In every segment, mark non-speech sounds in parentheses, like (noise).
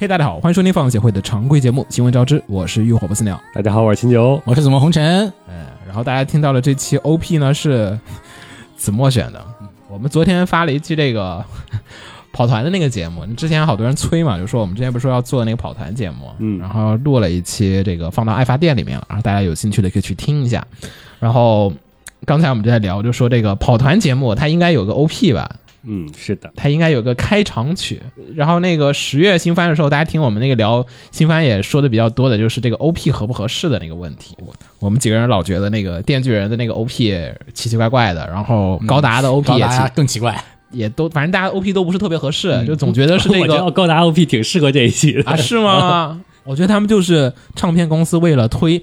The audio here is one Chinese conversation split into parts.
嘿大家好，欢迎收听放映协会的常规节目《新闻招之》，我是浴火不死鸟。大家好，我是秦九。我是怎么红尘？嗯，然后大家听到了这期 OP 呢是子墨选的。我们昨天发了一期这个 (laughs) 跑团的那个节目，之前好多人催嘛，就说我们之前不是说要做那个跑团节目，嗯然后录了一期这个放到爱发电里面了，然后大家有兴趣的可以去听一下。然后刚才我们就在聊，就说这个跑团节目它应该有个 OP 吧，嗯，是的，它应该有个开场曲。然后那个十月新番的时候，大家听我们那个聊新番也说的比较多的，就是这个 OP 合不合适的那个问题。我我们几个人老觉得那个电锯人的那个 OP 奇奇怪怪的，然后高达的 OP 也奇、高达更奇怪，也都，反正大家 OP 都不是特别合适，就总觉得是这我觉得个高达 OP 挺适合这一期的啊，是吗？(laughs) 我觉得他们就是唱片公司为了推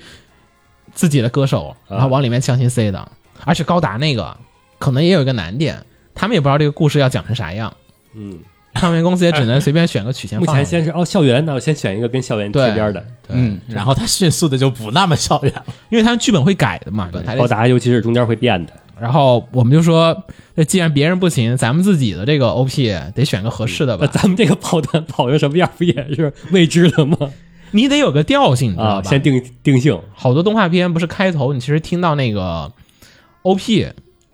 自己的歌手，然后往里面强行塞的。而且高达那个可能也有一个难点，他们也不知道这个故事要讲成啥样。嗯，唱片公司也只能 (laughs) 随便选个曲线目。前先是哦校园，那我先选一个跟校园贴边的。嗯，然后他迅速的就不那么校园了。因为他们剧本会改的嘛，还得。高达尤其是中间会变的。然后我们就说，那既然别人不行，咱们自己的这个 OP 得选个合适的吧。那咱们这个跑团跑成什么样，不也是未知的吗？你得有个调性，你知道啊，吧？先定定性。好多动画片不是开头，你其实听到那个 OP，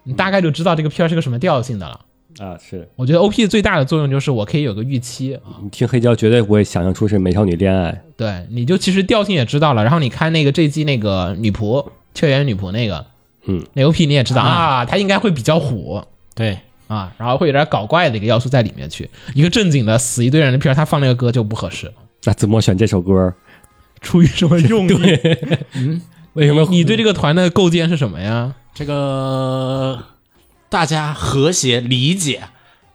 你大概就知道这个片儿是个什么调性的了。啊，是我觉得 OP 最大的作用就是我可以有个预期，你听黑胶绝对不会想象出是美少女恋爱。对，你就其实调性也知道了。然后你看那个这季那个女仆，雀园女仆那个，嗯，那 OP 你也知道啊，它应该会比较虎。对，啊，然后会有点搞怪的一个要素在里面去。一个正经的死一堆人的片儿，他放那个歌就不合适。那子墨选这首歌，出于什么用意？(laughs) 嗯为什么你对这个团的构建是什么呀？这个大家和谐理解，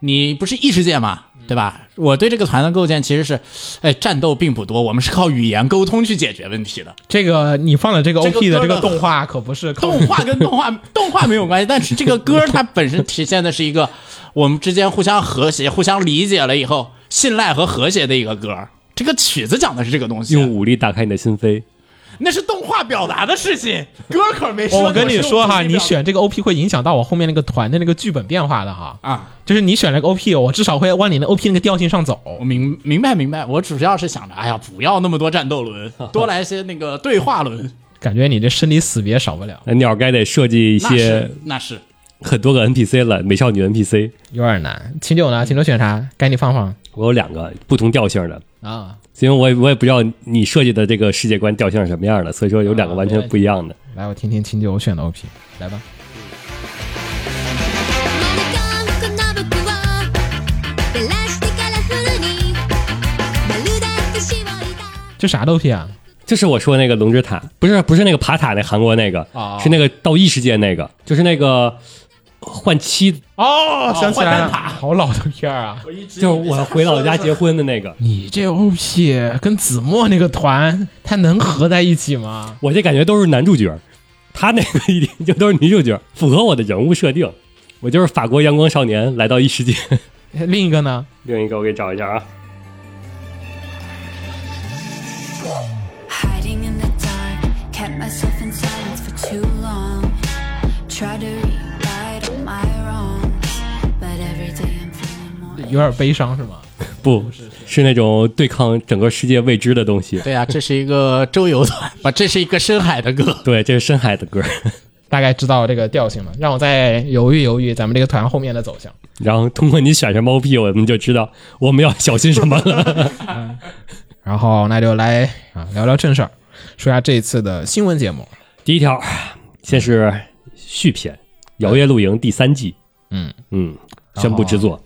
你不是异世界嘛，对吧？我对这个团的构建其实是，哎，战斗并不多，我们是靠语言沟通去解决问题的。这个你放的这个 OP 的这个动画可不是靠动画跟动画动画没有关系，但是这个歌它本身体现的是一个我们之间互相和谐、互相理解了以后信赖和和谐的一个歌。这个曲子讲的是这个东西，用武力打开你的心扉？那是动画表达的事情，歌可没说。我跟你说哈，你选这个 OP 会影响到我后面那个团的那个剧本变化的哈。啊，就是你选了个 OP，我至少会往你那 OP 那个调性上走。我明明白明白，我主要是想着，哎呀，不要那么多战斗轮，(laughs) 多来些那个对话轮。感觉你这生离死别少不了，那鸟该得设计一那些是那是，很多个 NPC 了，美少女 NPC。有点难。秦九呢？秦九选啥？该你放放我有两个不同调性的，啊。因为我也我也不知道你设计的这个世界观调性是什么样的，所以说有两个完全不一样的。来，我听听秦九选的 OP，来吧。この僕を照らしてカラフルにまるで絞りた这啥的 OP 啊？就是我说那个龙之塔，不是不是那个爬塔那韩国那个，哦是那个到异世界那个，就是那个 换妻，哦，想起来了，好老的片儿啊！就是我回老家结婚的那个。你这 OP 跟子墨那个团，他能合在一起吗？我这感觉都是男主角，他那个一点就都是女主角，符合我的人物设定。我就是法国阳光少年来到异世界。另一个呢？另一个我给找一下啊，有点悲伤是吗？(laughs) 不是是那种对抗整个世界未知的东西。对啊、这是一个周游团 (laughs) 吧？这是一个深海的歌。(laughs) 对，这是深海的歌。大概知道这个调性了，让我再犹豫犹豫咱们这个团后面的走向。然后通过你选什么 OP，我们就知道我们要小心什么了。然后那就来啊聊聊正事儿，说一下这一次的新闻节目。第一条，先是续篇《摇曳露营》第三季，嗯嗯，宣布制作，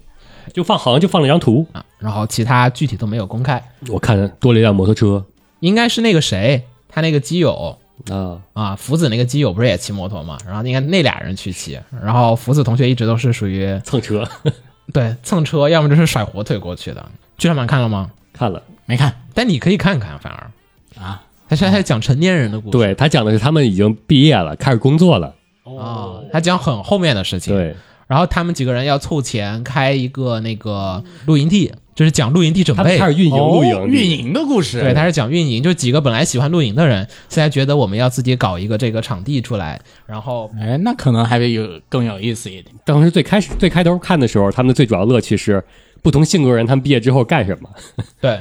就放好像就放了一张图，啊，然后其他具体都没有公开，我看多了一辆摩托车，应该是那个谁，他那个基友。啊，啊，福子那个基友不是也骑摩托嘛？然后你看那俩人去骑，然后福子同学一直都是属于蹭车。(laughs) 对蹭车，要么就是甩火腿过去的。剧场版看了吗？看了，没看。但你可以看看，反而。啊，他现在在讲成年人的故事，对他讲的是他们已经毕业了，开始工作了，哦，他讲很后面的事情。，对然后他们几个人要凑钱开一个那个露营地，就是讲露营地准备。开。始运营露营哦，运营的故事，对，他是讲运营，就几个本来喜欢露营的人，现在觉得我们要自己搞一个这个场地出来，然后哎，那可能还会有更有意思一点。当时最开始最开头看的时候，他们的最主要乐趣是不同性格人他们毕业之后干什么。(laughs) 对，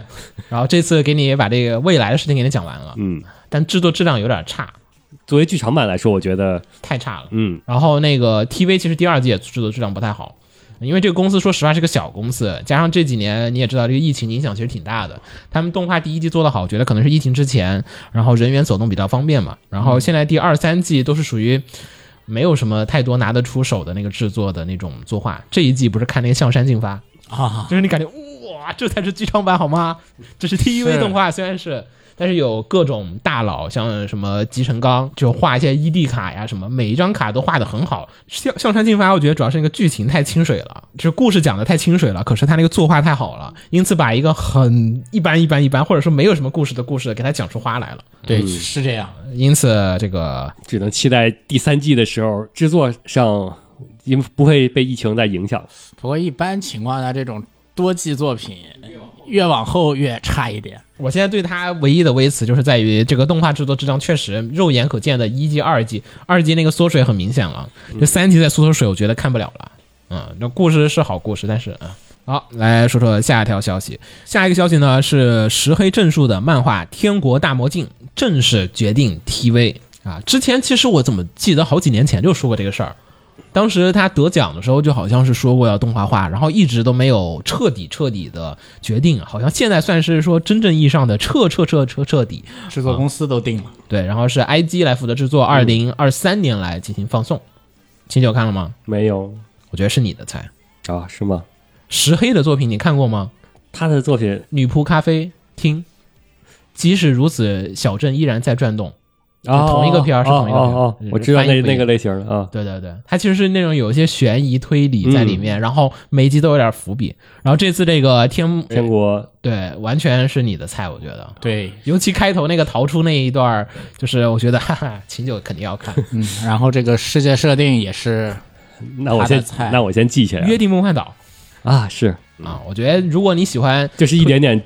然后这次给你把这个未来的事情给你讲完了，嗯，但制作质量有点差，作为剧场版来说，我觉得，太差了。嗯，然后那个 TV 其实第二季也制作质量不太好，因为这个公司说实话是个小公司，加上这几年你也知道这个疫情影响其实挺大的。他们动画第一季做得好，我觉得可能是疫情之前，然后人员走动比较方便嘛。然后现在第二三季都是属于没有什么太多拿得出手的那个制作的那种作画。这一季不是看那个向山进发，啊，就是你感觉哇，这才是剧场版好吗？这是 TV 动画，虽然是，但是有各种大佬，像什么吉成刚，就画一些 ED 卡呀，什么每一张卡都画的很好。向向山进发，我觉得主要是那个剧情太清水了，就是故事讲的太清水了，可是他那个作画太好了，因此把一个很一般一般一般，或者说没有什么故事的故事给他讲出花来了。对，是这样。因此这个只能期待第三季的时候制作上，因为不会被疫情再影响。不过一般情况下，这种多季作品越往后越差一点。我现在对它唯一的微词就是在于这个动画制作质量确实肉眼可见的一季、二季，二季那个缩水很明显了，这三季再缩缩水，我觉得看不了了。嗯，这故事是好故事，但是嗯。好，来说说下一条消息。下一个消息呢是石黑正树的漫画《天国大魔镜》正式决定 TV 啊！之前其实我怎么记得好几年前就说过这个事儿，当时他得奖的时候就好像是说过要动画化，然后一直都没有彻底彻底的决定，好像现在算是说真正意义上的彻彻彻彻彻底。制作公司都定了，对，然后是 IG 来负责制作，二零二三年来进行放送。秦九看了吗？没有我觉得是你的菜。啊？是吗？石黑的作品你看过吗？他的作品女仆咖啡厅，即使如此，小镇依然在转动。啊，同一个片儿是同一个片儿我知道那那个类型的啊。对对对，它其实是那种有一些悬疑推理在里面，然后每一集都有点伏笔。然后这次这个天天国对，完全是你的菜，我觉得。对，尤其开头那个逃出那一段，就是我觉得哈哈，秦九肯定要看。嗯，然后这个世界设定也是那我先那我先记起来约定梦幻岛啊，是啊，我觉得如果你喜欢，就是一点点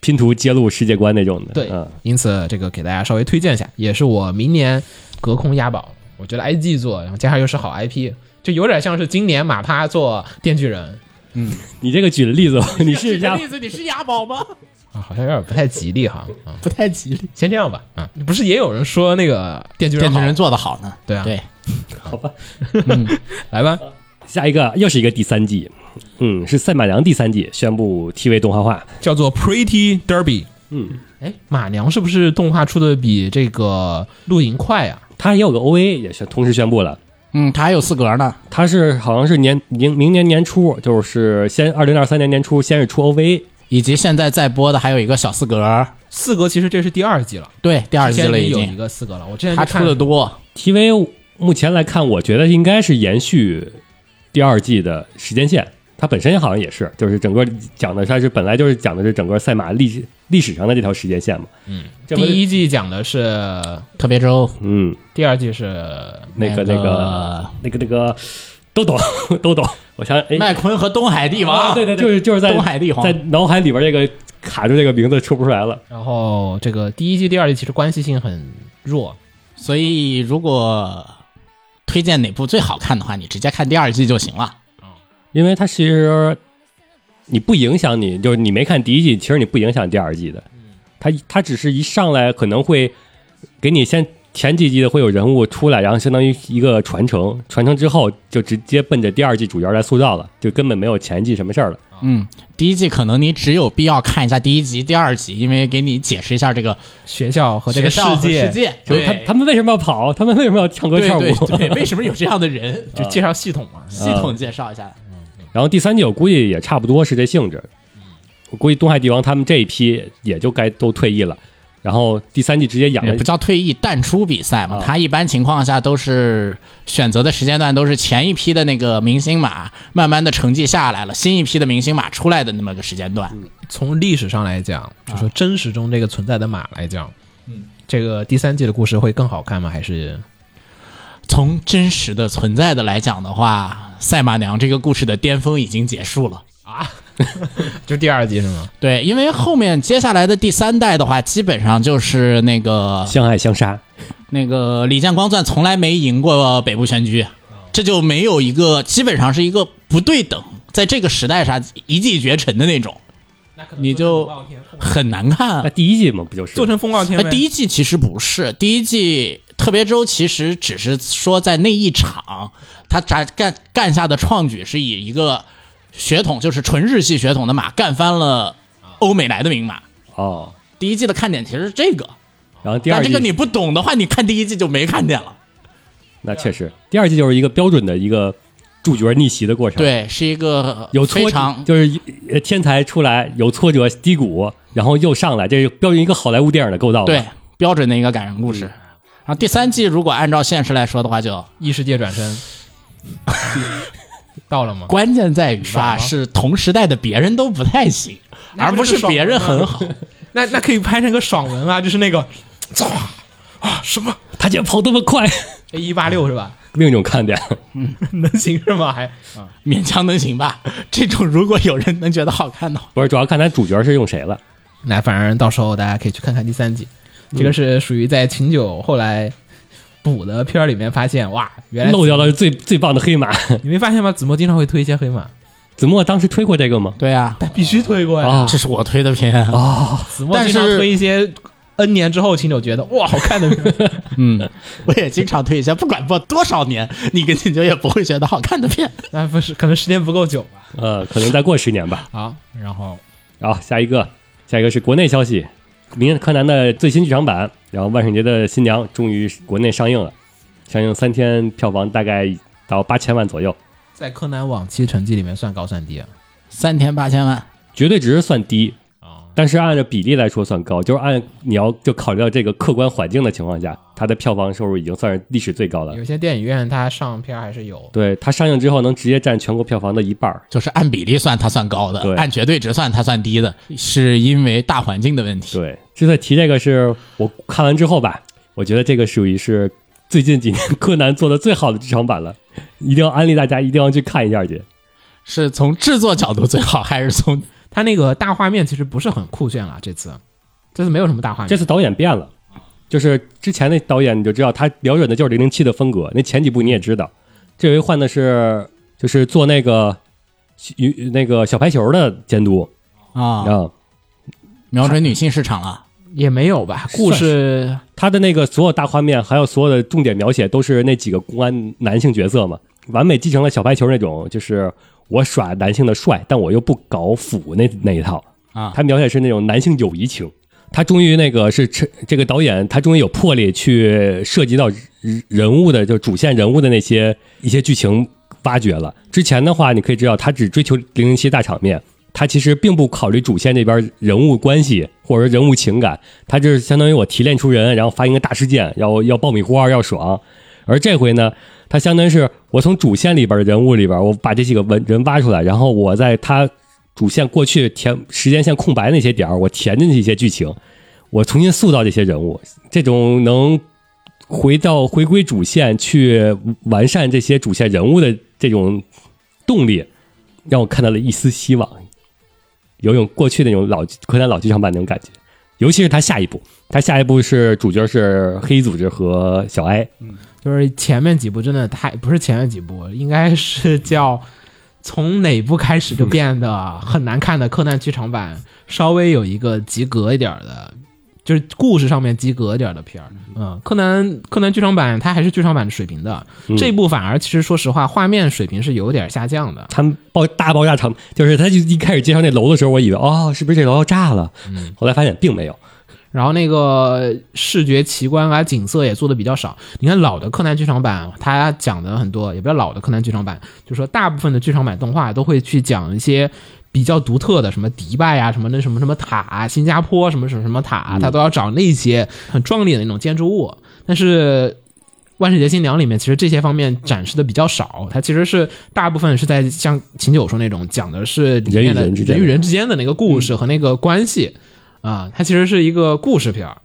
拼拼图揭露世界观那种的。对嗯，因此这个给大家稍微推荐一下，也是我明年隔空押宝。我觉得 IG 做，然后加上又是好 IP，就有点像是今年马趴做电锯人嗯 (laughs) 你这个举的例子，你试一下。例子，你是押宝吗？啊，好像有点不太吉利哈。啊，不太吉利。先这样吧。啊，不是也有人说那个电锯人电锯人做的好呢，对啊对，(laughs) 好吧，嗯来吧，(laughs) 下一个又是一个第三季，嗯，是赛马娘第三季宣布 TV 动画化。叫做 Pretty Derby。嗯，哎，马娘是不是动画出的比这个露营快啊？它也有个 OVA 也是同时宣布了。嗯，他还有四格呢，它是好像是年明明年年初，就是先二零二三年年初，先是出 OVA，以及现在在播的还有一个小四格，四格其实这是第二季了，对，第二季了已之前有一经，个四格了。我之前他出的多，TV 目前来看，我觉得应该是延续第二季的时间线。它本身好像也是，就是整个讲的它是本来就是讲的是整个赛马历史历史上的这条时间线嘛。嗯，这第一季讲的是，特别周嗯，第二季是那个那个那个那个都懂都懂。我想哎，麦昆和东海帝王，啊，对对，就是就是在东海帝皇在脑海里边这个卡住这个名字出不出来了。然后这个第一季、第二季其实关系性很弱，所以如果推荐哪部最好看的话，你直接看第二季就行了。因为它其实你不影响你，就是你没看第一季，其实你不影响第二季的。它它只是一上来可能会给你先前几季的会有人物出来，然后相当于一个传承，传承之后就直接奔着第二季主角来塑造了，就根本没有前季什么事儿了。嗯，第一季可能你只有必要看一下第一集、第二集，因为给你解释一下这个学校和这个世界，世界，就是他对他们为什么要跑？他们为什么要唱歌跳舞？对对，为什么有这样的人？就 (laughs) 介绍系统嘛。系统介绍一下。然后第三季我估计也差不多是这性质。我估计东海帝王他们这一批也就该都退役了，然后第三季直接养了也不叫退役，淡出比赛嘛。啊他一般情况下都是选择的时间段都是前一批的那个明星马慢慢的成绩下来了，新一批的明星马出来的那么个时间段。从历史上来讲，就说真实中这个存在的马来讲，嗯，这个第三季的故事会更好看吗？还是从真实的存在的来讲的话，赛马娘这个故事的巅峰已经结束了啊。(laughs) 就第二季是吗？对，因为后面接下来的第三代的话，基本上就是那个相爱相杀。那个李建光钻从来没赢过北部玄驹，这就没有一个基本上是一个不对等，在这个时代上一骑绝尘的那种，你就很难看。那第一季嘛，不就是做成风暴天？第一季其实不是，第一季特别周其实只是说在那一场，他干干干下的创举是以一个血统，就是纯日系血统的马干翻了欧美来的名马。哦，第一季的看点其实是这个，然后第二季但这个你不懂的话，你看第一季就没看点了。那确实，第二季就是一个标准的一个主角逆袭的过程。，对，是一个有挫非常就是呃天才出来有挫折低谷，然后又上来，这是标准一个好莱坞电影的构造。对，标准的一个感人故事。然后第三季如果按照现实来说的话，就异世界转身 (laughs) 到了吗？关键在于吧，是同时代的别人都不太行，而不是别人很好。(laughs) 那那可以拍成个爽文啊，就是那个，唰啊什么他竟然跑那么快，A 一八六是吧？(laughs) 另一种看点。嗯能行是吗？还勉强能行吧。这种如果有人能觉得好看的话，不是，主要看咱主角是用谁了。那反正到时候大家可以去看看第三季，这个是属于在秦九后来补的片儿里面发现，哇，原来漏掉了最最棒的黑马。你没发现吗？子墨经常会推一些黑马，子墨当时推过这个吗？对啊，必须推过呀。啊这是我推的片。(laughs) 子墨经常推一些 N 年之后秦九觉得哇好看的片，(laughs) (laughs) 嗯，我也经常推一些，不管播多少年，你跟秦九也不会觉得好看的片。那不是可能时间不够久吧？呃，可能再过十年吧。好，然后好，下一个，下一个是国内消息，《名侦柯南》的最新剧场版，然后万圣节的新娘终于国内上映了，上映三天，票房大概到八千万左右，在柯南往期成绩里面算高算低啊？三天八千万，绝对值算低，啊，但是按照比例来说算高，就是按你要就考虑到这个客观环境的情况下，它的票房收入已经算是历史最高了。有些电影院它上片还是有，对它上映之后能直接占全国票房的一半儿，就是按比例算它算高的对，按绝对值算它算低的，是因为大环境的问题。对，之所以提这个是我看完之后吧，我觉得这个属于是最近几年柯南做的最好的剧场版了，(laughs) 一定要安利大家一定要去看一下去。是从制作角度最好，还是从它那个大画面其实不是很酷炫了，这次。这次没有什么大画面，这次导演变了，就是之前那导演你就知道他瞄准的就是零零七的风格，那前几部你也知道，这回换的是就是做那个与那个小排球的监督。啊。啊，瞄准女性市场了。也没有吧？故事。他的那个所有大画面还有所有的重点描写都是那几个公安男性角色嘛，完美继承了小排球那种，就是我耍男性的帅，但我又不搞腐那那一套啊他描写是那种男性友谊情。他终于那个是这这个导演，他终于有魄力去涉及到人人物的就主线人物的那些一些剧情挖掘了。之前的话，你可以知道他只追求零零七大场面，他其实并不考虑主线这边人物关系或者说人物情感，他就是相当于我提炼出人，然后发生一个大事件，要要爆米花，要爽。而这回呢，它相当于是我从主线里边的人物里边，我把这几个文人挖出来，然后我在他主线过去填时间线空白那些点，我填进去一些剧情，我重新塑造这些人物，这种能回到回归主线去完善这些主线人物的这种动力，让我看到了一丝希望，有种过去那种老柯南老剧场版那种感觉。尤其是他下一部，他下一部是主角是黑组织和小哀，就是前面几部真的太不是前面几部，应该是叫从哪部开始就变得很难看的柯南剧场版，稍微有一个及格一点的，就是故事上面及格点的片儿。嗯，柯南柯南剧场版它还是剧场版的水平的，这部反而其实说实话，画面水平是有点下降的。他们爆大爆炸场，就是他就一开始介绍那楼的时候，我以为哦，是不是这楼要炸了？嗯后来发现并没有。然后那个视觉奇观啊、景色也做的比较少。你看老的柯南剧场版，它讲的很多，也不叫老的柯南剧场版，就说大部分的剧场版动画都会去讲一些比较独特的，什么迪拜呀、什么那什么什么塔啊、新加坡什么什么什么塔啊，它都要找那些很壮丽的那种建筑物。但是万圣节新娘里面其实这些方面展示的比较少，它其实是大部分是在像秦九说那种讲的是里面的人与人之间的那个故事和那个关系啊，它其实是一个故事片儿。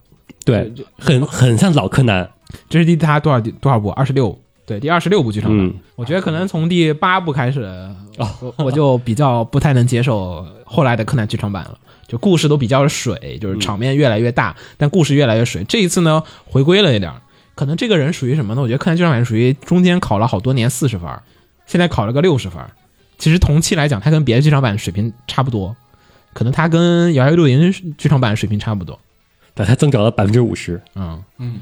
对，很很像老柯南。这是第他多少多少部？二十六，对，第二十六部剧场版。嗯我觉得可能从第八部开始，我我就比较不太能接受后来的柯南剧场版了。就故事都比较水，就是场面越来越大，但故事越来越水。这一次呢，回归了一点儿，可能这个人属于什么呢？我觉得柯南剧场版属于中间考了好多年四十分儿，现在考了个六十分儿。其实同期来讲，他跟别的剧场版水平差不多，可能他跟《摇摇露营》剧场版水平差不多。但他增长了百分之五十。嗯嗯。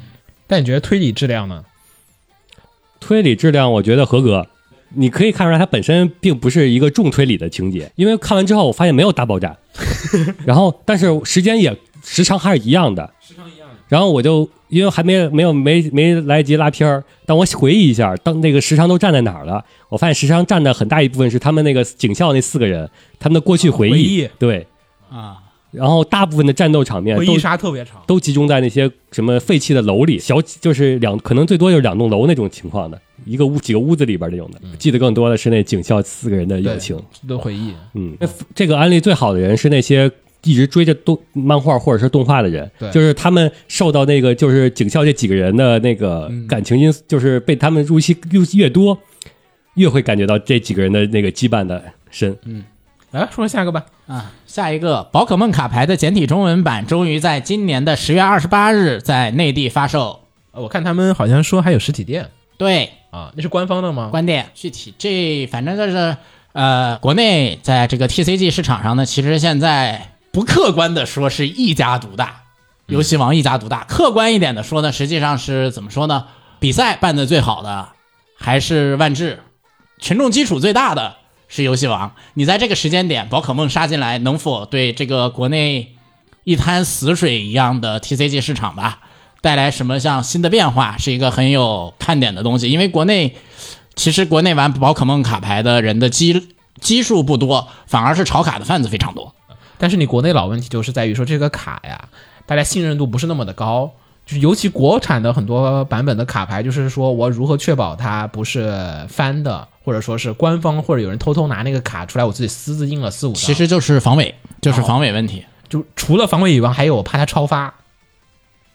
但你觉得推理质量呢？推理质量我觉得合格。你可以看出来，它本身并不是一个重推理的情节，因为看完之后我发现没有大爆炸，(laughs) 然后但是时间也时长还是一样的，时长一样的。然后我就因为还没没有没没来得及拉片儿，但我回忆一下，当那个时长都站在哪儿了？我发现时长占的很大一部分是他们那个警校那四个人他们的过去回忆，回忆对，啊，然后大部分的战斗场面都杀特别长。都集中在那些什么废弃的楼里，小就是两可能最多就是两栋楼那种情况的，一个屋几个屋子里边那种的。记得更多的是那警校四个人的友情。的回忆，嗯，那这个案例最好的人是那些一直追着动漫画或者是动画的人，对就是他们受到那个就是警校这几个人的那个感情因素，就是被他们入戏入戏越多，越会感觉到这几个人的那个羁绊的深。来说下一个吧。啊，下一个宝可梦卡牌的简体中文版终于在今年的十月二十八日在内地发售。呃我看他们好像说还有实体店对，啊，那是官方的吗？官店具体这反正就是呃，国内在这个 TCG 市场上呢，其实现在不客观的说是一家独大，游戏王一家独大。客观一点的说呢，实际上是怎么说呢？比赛办的最好的还是万智，群众基础最大的是游戏王。你在这个时间点，宝可梦杀进来，能否对这个国内一滩死水一样的 TCG 市场吧带来什么像新的变化，是一个很有看点的东西。因为国内其实国内玩宝可梦卡牌的人的基基数不多，反而是炒卡的贩子非常多。但是你国内老问题就是在于说这个卡呀，大家信任度不是那么的高。就是尤其国产的很多版本的卡牌，就是说我如何确保它不是翻的，或者说是官方或者有人偷偷拿那个卡出来，我自己私自印了四五张。其实就是防伪，就是防伪问题。就除了防伪以外，还有我怕它超发。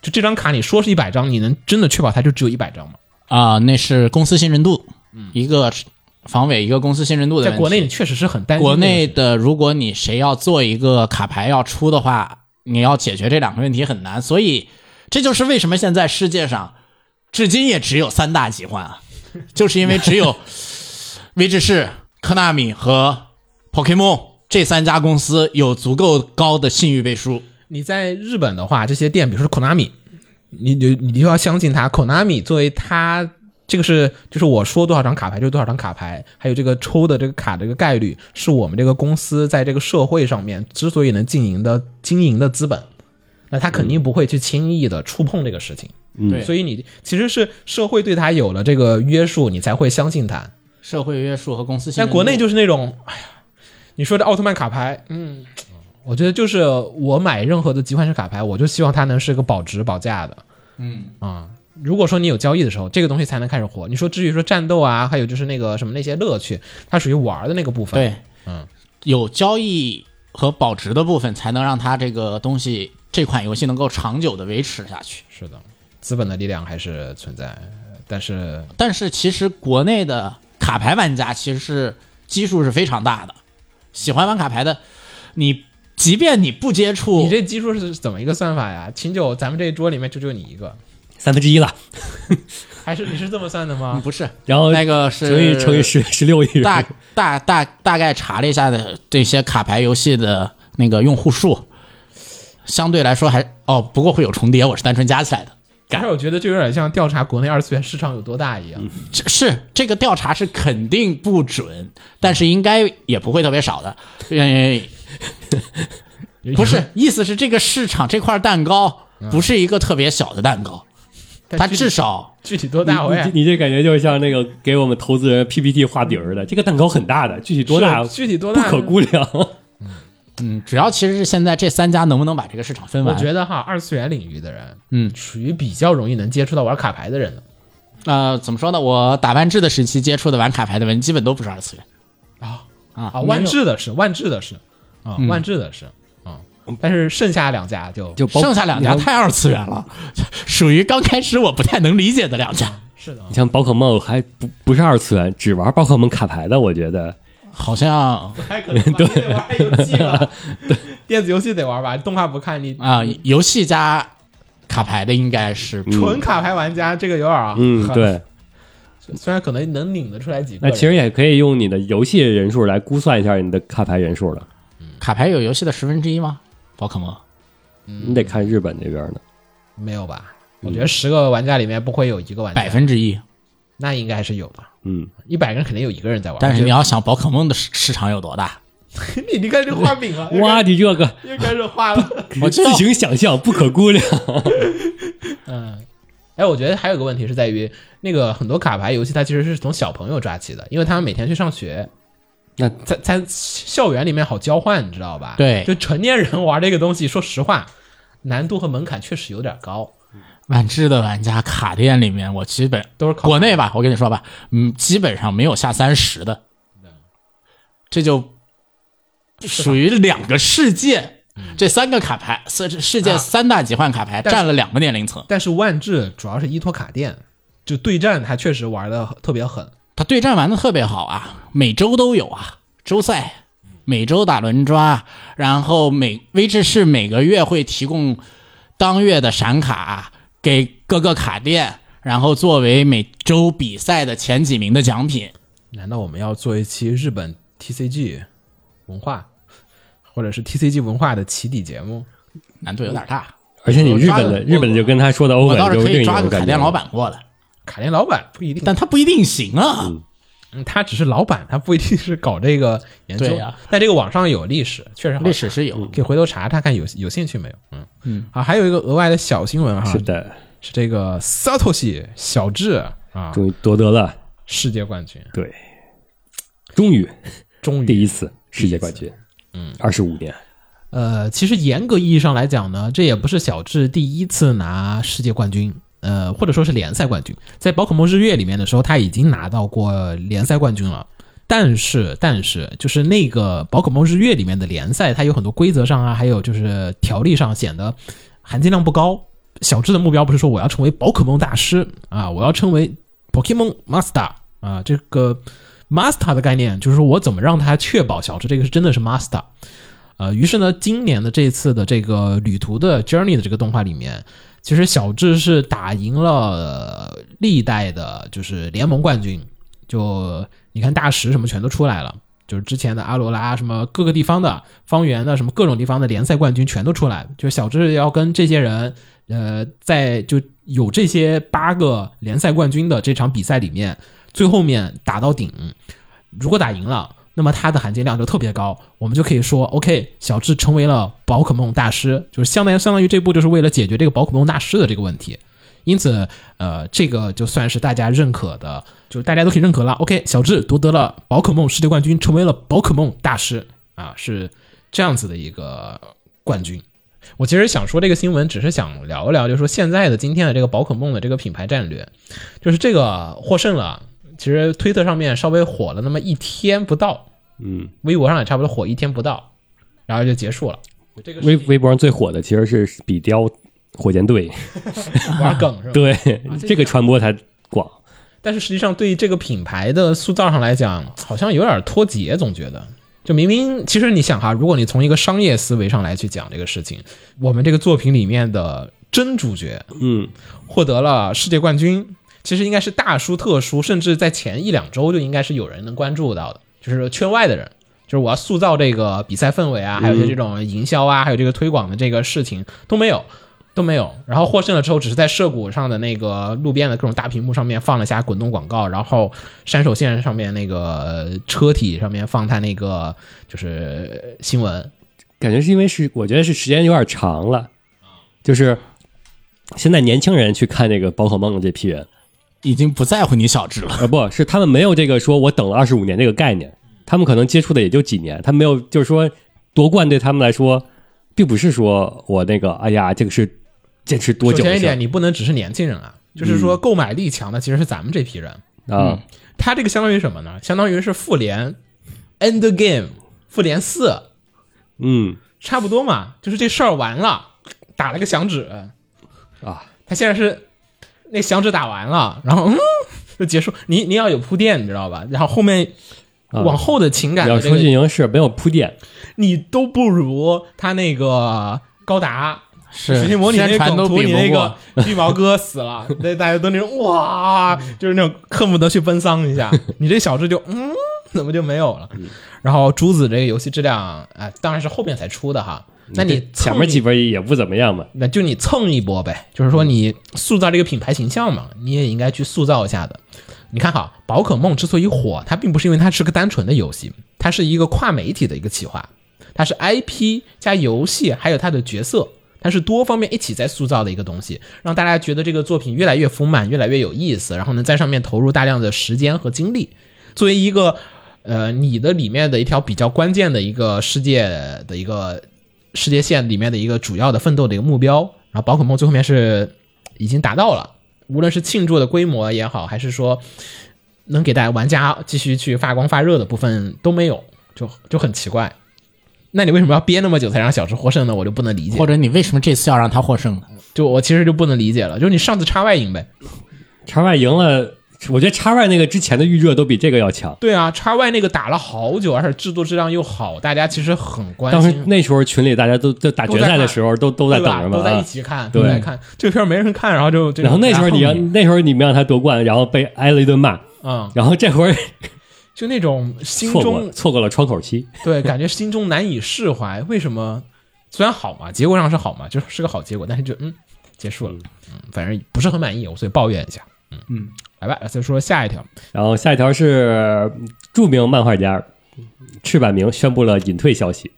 就这张卡你说是一百张，你能真的确保它就只有一百张吗？啊、那是公司信任度，一个防伪，一个公司信任度的问题。在国内确实是很担心国。内的，如果你谁要做一个卡牌要出的话，你要解决这两个问题很难。所以这就是为什么现在世界上至今也只有三大集换啊，就是因为只有 (laughs) 威志士、科纳米和 Pokemon 这三家公司有足够高的信誉背书。你在日本的话，这些店，比如说 Konami，你你你就要相信他。Konami 作为他这个是就是我说多少张卡牌就是多少张卡牌，还有这个抽的这个卡的这个概率，是我们这个公司在这个社会上面之所以能经营的经营的资本。那他肯定不会去轻易的触碰这个事情，嗯所以你其实是社会对他有了这个约束，你才会相信他。社会约束和公司。但国内就是那种，哎呀，你说这奥特曼卡牌，嗯，我觉得就是我买任何的集换式卡牌，我就希望它能是个保值保价的，嗯啊、如果说你有交易的时候，这个东西才能开始活。你说至于说战斗啊，还有就是那个什么那些乐趣，它属于玩的那个部分。对，嗯，有交易和保值的部分，才能让它这个东西这款游戏能够长久的维持下去。是的，资本的力量还是存在，但是但是其实国内的卡牌玩家其实是基数是非常大的，喜欢玩卡牌的，你即便你不接触，你这基数是怎么一个算法呀？秦九，咱们这一桌里面就只有你一个，三分之一了，(laughs) 还是你是这么算的吗？不是然后那个是乘以乘以十十六亿人，大大大大概查了一下的这些卡牌游戏的那个用户数，相对来说还哦，不过会有重叠，我是单纯加起来的。但是我觉得就有点像调查国内二次元市场有多大一样。这是这个调查是肯定不准，但是应该也不会特别少的。呃，(laughs) 不是，意思是这个市场这块蛋糕嗯不是一个特别小的蛋糕，它至少具体多大我也你你这感觉就像那个给我们投资人 PPT 画饼儿的，这个蛋糕很大的，具体多大具体多大不可估量。嗯，主要其实是现在这三家能不能把这个市场分完我？觉得哈，二次元领域的人，嗯属于比较容易能接触到玩卡牌的人的呃，怎么说呢？我打万智的时期接触的玩卡牌的人，基本都不是二次元啊啊啊，万智的是，万智的是啊，嗯万智的是啊，但是剩下两家就就剩下两家太二次元了，(laughs) 属于刚开始我不太能理解的两家。是的啊你，像宝可梦还不不是二次元，只玩宝可梦卡牌的，我觉得好像不太可能吧，你得玩游戏吧，(laughs) 电子游戏得玩吧，动画不看你啊、游戏加卡牌的应该是纯卡牌玩家这个有点啊，嗯，对。虽然可能能拧得出来几个那，其实也可以用你的游戏人数来估算一下你的卡牌人数了。卡牌有游戏的十分之一吗？宝可梦你得看日本那边的。没有吧？我觉得十个玩家里面不会有一个玩家，百分之一，那应该还是有的，嗯，一百个人肯定有一个人在玩。但是你要想宝可梦的市市场有多大，(laughs) 你你看这画饼啊，(laughs) 哇，你这个 (laughs) 又开始画了。我自行想象，不可估量。嗯，哎，我觉得还有个问题是在于，那个很多卡牌游戏它其实是从小朋友抓起的，因为他们每天去上学，那在在校园里面好交换，你知道吧？对就成年人玩这个东西，说实话，难度和门槛确实有点高，万智的玩家卡店里面，我基本都是靠国内吧，我跟你说吧，嗯，基本上没有下三十的，这就属于两个世界。这三个卡牌，世世界啊三大集换卡牌占了两个年龄层。但是万智主要是依托卡店，就对战他确实玩的特别狠。他对战玩的特别好啊，每周都有啊，周赛，每周打轮抓，然后每威智士每个月会提供当月的闪卡给各个卡店，然后作为每周比赛的前几名的奖品。难道我们要做一期日本 TCG 文化，或者是 TCG 文化的起底节目？难度有点大，而且你日本的日本的就跟他说的欧文就是另一。个卡店老板过来，卡店老板不一定，但他不一定行啊。嗯他只是老板，他不一定是搞这个研究。对呀但这个网上有历史，确实好历史是有，可以回头查查看有有兴趣没有？嗯嗯。啊，还有一个额外的小新闻哈，是的，是这个 Satoshi 小智啊，终于夺得了，世界冠军，对，终于。终于。第一次世界冠军，嗯，二十五年，呃，其实严格意义上来讲呢，这也不是小智第一次拿世界冠军，呃，或者说是联赛冠军。在宝可梦日月里面的时候，他已经拿到过联赛冠军了。但是，但是，就是那个宝可梦日月里面的联赛，它有很多规则上啊，还有就是条例上显得含金量不高。小智的目标不是说我要成为宝可梦大师啊，我要成为 Pokemon Master 啊，这个 Master 的概念就是说我怎么让他确保小智这个是真的是 Master。呃，于是呢，今年的这次的这个旅途的 Journey 的这个动画里面，其实小智是打赢了历代的，就是联盟冠军。就你看大石什么全都出来了，就是之前的阿罗拉什么各个地方的方圆的什么各种地方的联赛冠军全都出来，就小智要跟这些人，呃，在就有这些八个联赛冠军的这场比赛里面，最后面打到顶，如果打赢了，那么它的含金量就特别高，我们就可以说，OK，小智成为了宝可梦大师，就是相当于相当于这部就是为了解决这个宝可梦大师的这个问题。因此，呃，这个就算是大家认可的，就是大家都可以认可了。OK，小智夺得了宝可梦世界冠军，成为了宝可梦大师啊，是这样子的一个冠军。我其实想说这个新闻，只是想聊一聊，就是说现在的今天的这个宝可梦的这个品牌战略，就是这个获胜了，其实推特上面稍微火了那么一天不到，嗯，微博上也差不多火一天不到，然后就结束了。这个微微博上最火的其实是比雕火箭队，(laughs) 玩梗是吧？对，这个传播才广。但是实际上对于这个品牌的塑造上来讲，好像有点脱节，总觉得。就明明，其实你想哈，如果你从一个商业思维上来去讲这个事情，我们这个作品里面的真主角嗯，获得了世界冠军，其实应该是大书特书，甚至在前一两周就应该是有人能关注到的，就是圈外的人，就是我要塑造这个比赛氛围啊，还有一些这种营销啊，还有这个推广的这个事情都没有。都没有，然后获胜了之后，只是在涉谷上的那个路边的各种大屏幕上面放了下滚动广告，然后山手线上面那个呃车体上面放他那个就是新闻，感觉是因为是我觉得是时间有点长了，就是现在年轻人去看这个宝可梦的这批人，已经不在乎你小智了。呃，不是他们没有这个说我等了二十五年这个概念，他们可能接触的也就几年，他没有就是说夺冠对他们来说，并不是说我那个哎呀这个是坚持多久的事儿首先一点，你不能只是年轻人啊，就是说购买力强的其实是咱们这批人。啊，他这个相当于什么呢？相当于是复联 End Game 复联四，嗯差不多嘛，就是这事儿完了，打了个响指，啊，他现在是那响指打完了，然后嗯就结束。你你要有铺垫，你知道吧？然后后面啊往后的情感要说的这个进行是没有铺垫，你都不如他那个高达。是水星魔，你那梗图，你那个 (laughs) 绿毛哥死了，那大家都那种哇，就是那种恨不得去奔丧一下。你这小智就嗯，怎么就没有了？然后朱子这个游戏质量，哎，当然是后面才出的哈。那你前面几波也不怎么样嘛，那就你蹭一波呗，就是说你塑造这个品牌形象嘛，你也应该去塑造一下的。你看哈，宝可梦之所以火，它并不是因为它是个单纯的游戏，它是一个跨媒体的一个企划，它是 IP 加游戏，还有它的角色，它是多方面一起在塑造的一个东西，让大家觉得这个作品越来越丰满，越来越有意思，然后呢，在上面投入大量的时间和精力。作为一个呃你的里面的一条比较关键的一个世界的一个世界线里面的一个主要的奋斗的一个目标，然后宝可梦最后面是已经达到了，无论是庆祝的规模也好，还是说能给大家玩家继续去发光发热的部分都没有，就就很奇怪。那你为什么要憋那么久才让小智获胜呢？我就不能理解或。者你为什么这次要让他获胜呢？就我其实就不能理解了，就是你上次叉 Y 赢呗。叉 Y 赢了，我觉得叉 Y 那个之前的预热都比这个要强。对啊，叉 Y 那个打了好久，而且制作质量又好，大家其实很关心当时。那时候群里大家都在打决赛的时候都都在等着嘛，都在一啊起看，对都在看这片儿没人看，然后就就然后那时候你要那时候你没让他夺冠，然后被挨了一顿骂，嗯，然后这会儿就那种心错过中错过了窗口期。(laughs) 对，感觉心中难以释怀。为什么？虽然好嘛，结果上是好嘛，就是个好结果，但是就嗯，结束了，嗯，反正不是很满意，我所以抱怨一下。嗯嗯，来吧，再说下一条。然后下一条是著名漫画家赤坂明宣布了隐退消息。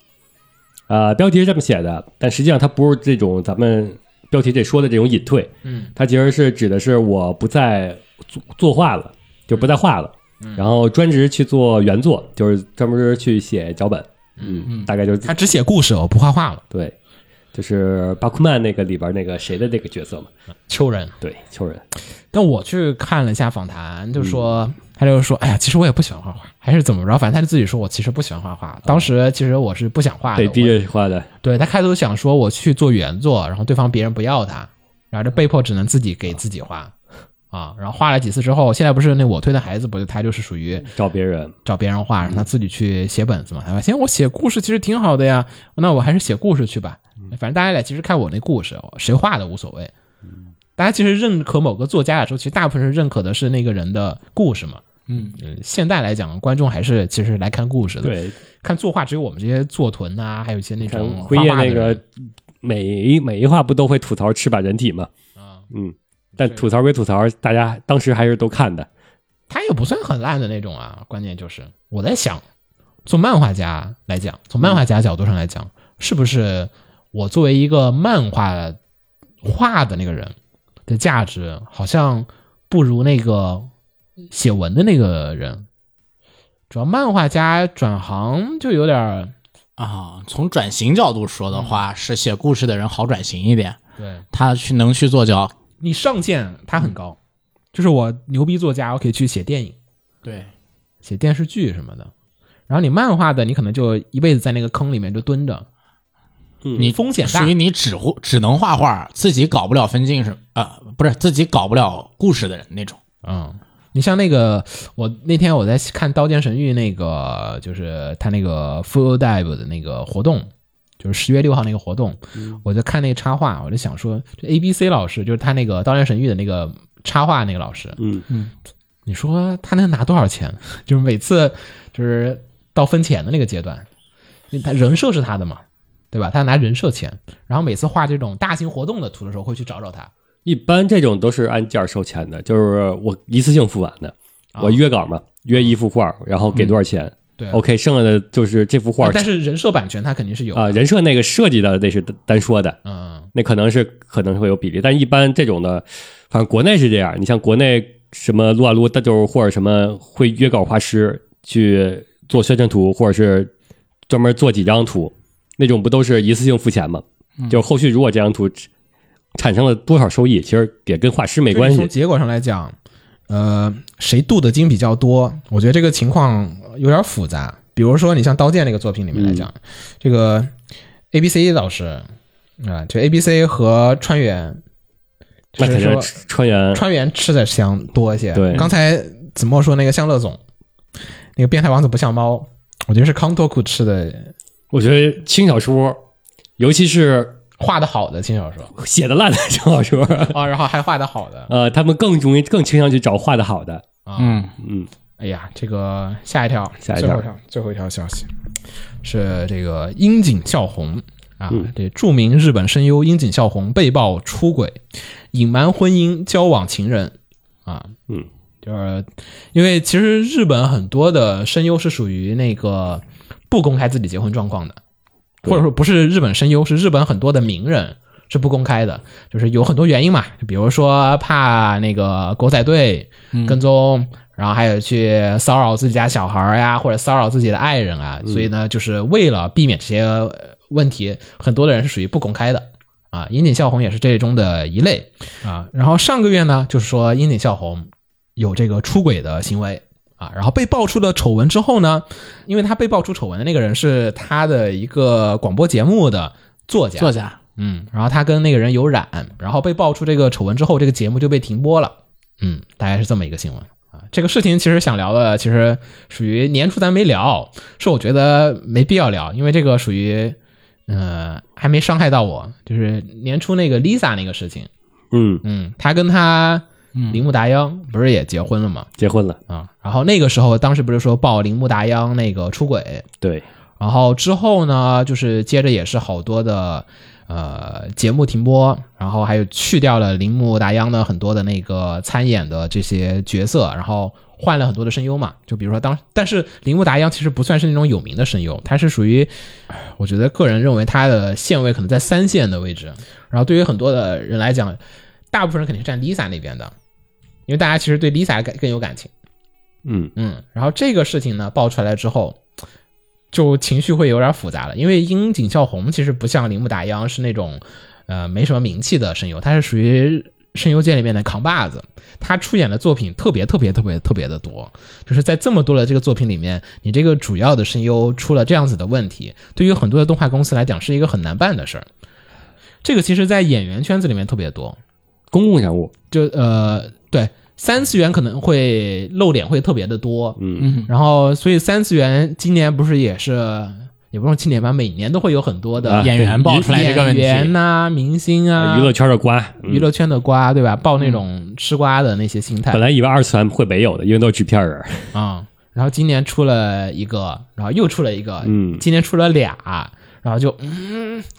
啊、标题是这么写的，但实际上它不是这种咱们标题这说的这种隐退，嗯，它其实是指的是我不再作作画了，就不再画了，然后专职去做原作，就是专门去写脚本，嗯。嗯，大概就是他只写故事，我不画画。了。对，就是巴库曼那个里边那个谁的那个角色嘛，秋人，对，秋人，但我去看了一下访谈，就说、他就说，哎呀，其实我也不喜欢画画，还是怎么着，反正他就自己说我其实不喜欢画画。当时其实我是不想画的，被逼我着画的，对他开头想说我去做原作，然后对方别人不要他，然后就被迫只能自己给自己画啊。然后画了几次之后，现在不是那我推的孩子，不是他就是属于找别人，找别人画，让他自己去写本子嘛。他说：“行我写故事其实挺好的呀，那我还是写故事去吧。反正大家来其实看我那故事，谁画的无所谓。大家其实认可某个作家的时候，其实大部分人认可的是那个人的故事嘛。嗯，呃现在来讲，观众还是其实来看故事的。，对，看作画只有我们这些作屯呐、还有一些那种辉夜那个每一每一画不都会吐槽赤坂人体嘛，啊，嗯，但吐槽归吐槽，大家当时还是都看的，他也不算很烂的那种啊。关键就是我在想，做漫画家来讲，从漫画家角度上来讲，是不是我作为一个漫画画的那个人的价值，好像不如那个写文的那个人。主要漫画家转行就有点儿啊，从转型角度说的话，是写故事的人好转型一点，对他去能去做脚，你上限它很高，就是我牛逼作家，我可以去写电影。对，写电视剧什么的。然后你漫画的，你可能就一辈子在那个坑里面就蹲着，你风险大属于你只会只能画画，自己搞不了分镜是啊、不是自己搞不了故事的人那种。嗯。你像那个，我那天我在看《刀剑神域》那个，就是他那个 Full Dive 的那个活动，就是十月六号那个活动，我就看那个插画，我就想说，这 A B C 老师就是他那个《刀剑神域》的那个插画那个老师，嗯嗯你说他能拿多少钱？就是每次就是到分钱的那个阶段，他人设是他的嘛，对吧？他拿人设钱，然后每次画这种大型活动的图的时候，会去找找他。一般这种都是按件儿收钱的，就是我一次性付完的，啊我约稿嘛，约一幅画，然后给多少钱，对 OK，剩下的就是这幅画但是人设版权它肯定是有的啊，人设那个设计的那是单说的，嗯，那可能是可能会有比例，但一般这种的，反正国内是这样。你像国内什么撸啊撸，它就是或者什么会约稿画师去做宣传图，或者是专门做几张图，那种不都是一次性付钱吗？就后续如果这张图产生了多少收益，其实也跟画师没关系。从结果上来讲，呃，谁镀的金比较多？我觉得这个情况有点复杂。比如说，你像《刀剑》那个作品里面来讲，这个 A B C 老师啊，就 A B C 和川原，就是说是川原川原吃的香多一些。对刚才子墨说那个向乐总，那个变态王子不像猫，我觉得是康托库吃的我觉得轻小说，尤其是画的好的轻小说写的烂的轻小说，(laughs) 啊，然后还画的好的呃，他们更容易更倾向去找画的好的。啊，嗯，嗯，哎呀，这个下一条，下一条。最后一条，最后一条消息是这个樱井孝宏啊，这著名日本声优樱井孝宏被曝出轨，隐瞒婚姻，交往情人啊，嗯，就是因为其实日本很多的声优是属于那个不公开自己结婚状况的，或者说不是日本声优，是日本很多的名人。是不公开的，就是有很多原因嘛，比如说怕那个狗仔队跟踪，然后还有去骚扰自己家小孩儿呀，或者骚扰自己的爱人啊，所以呢，就是为了避免这些呃问题，很多的人是属于不公开的啊。樱井孝宏也是这中的一类啊。然后上个月呢，就是说樱井孝宏有这个出轨的行为。啊，然后被爆出了丑闻之后呢，因为他被爆出丑闻的那个人是他的一个广播节目的作家，作家，嗯，然后他跟那个人有染，然后被爆出这个丑闻之后，这个节目就被停播了。嗯，大概是这么一个新闻啊。这个事情其实想聊的，其实属于年初咱没聊，是我觉得没必要聊，因为这个属于呃还没伤害到我，就是年初那个 Lisa 那个事情。嗯，嗯，他跟他铃木达央不是也结婚了吗？结婚了，啊，然后那个时候当时不是说爆铃木达央那个出轨，对，然后之后呢，就是接着也是好多的呃节目停播，然后还有去掉了铃木达央的很多的那个参演的这些角色，然后换了很多的声优嘛。就比如说当，但是铃木达央其实不算是那种有名的声优，他是属于我觉得个人认为他的线位可能在三线的位置。然后对于很多的人来讲，大部分人肯定是站 Lisa 那边的，因为大家其实对 Lisa 更更有感情。嗯，嗯，然后这个事情呢爆出来之后，就情绪会有点复杂了，因为樱井孝宏其实不像铃木达央是那种呃没什么名气的声优，他是属于声优界里面的扛把子，他出演的作品特别特别特别特别的多，就是在这么多的这个作品里面，你这个主要的声优出了这样子的问题，对于很多的动画公司来讲是一个很难办的事儿。这个其实，在演员圈子里面特别多，公共人物，就呃对三次元可能会露脸会特别的多，嗯，然后，所以三次元今年不是也是，也不用庆典吧，每年都会有很多的啊演员爆出来这个问题，演员呐、明星啊、娱乐圈的瓜，嗯娱乐圈的瓜，对吧？爆那种吃瓜的那些心态。本来以为二次元会没有的，因为都是纸片人，啊、然后今年出了一个，然后又出了一个，嗯。今年出了俩，然后就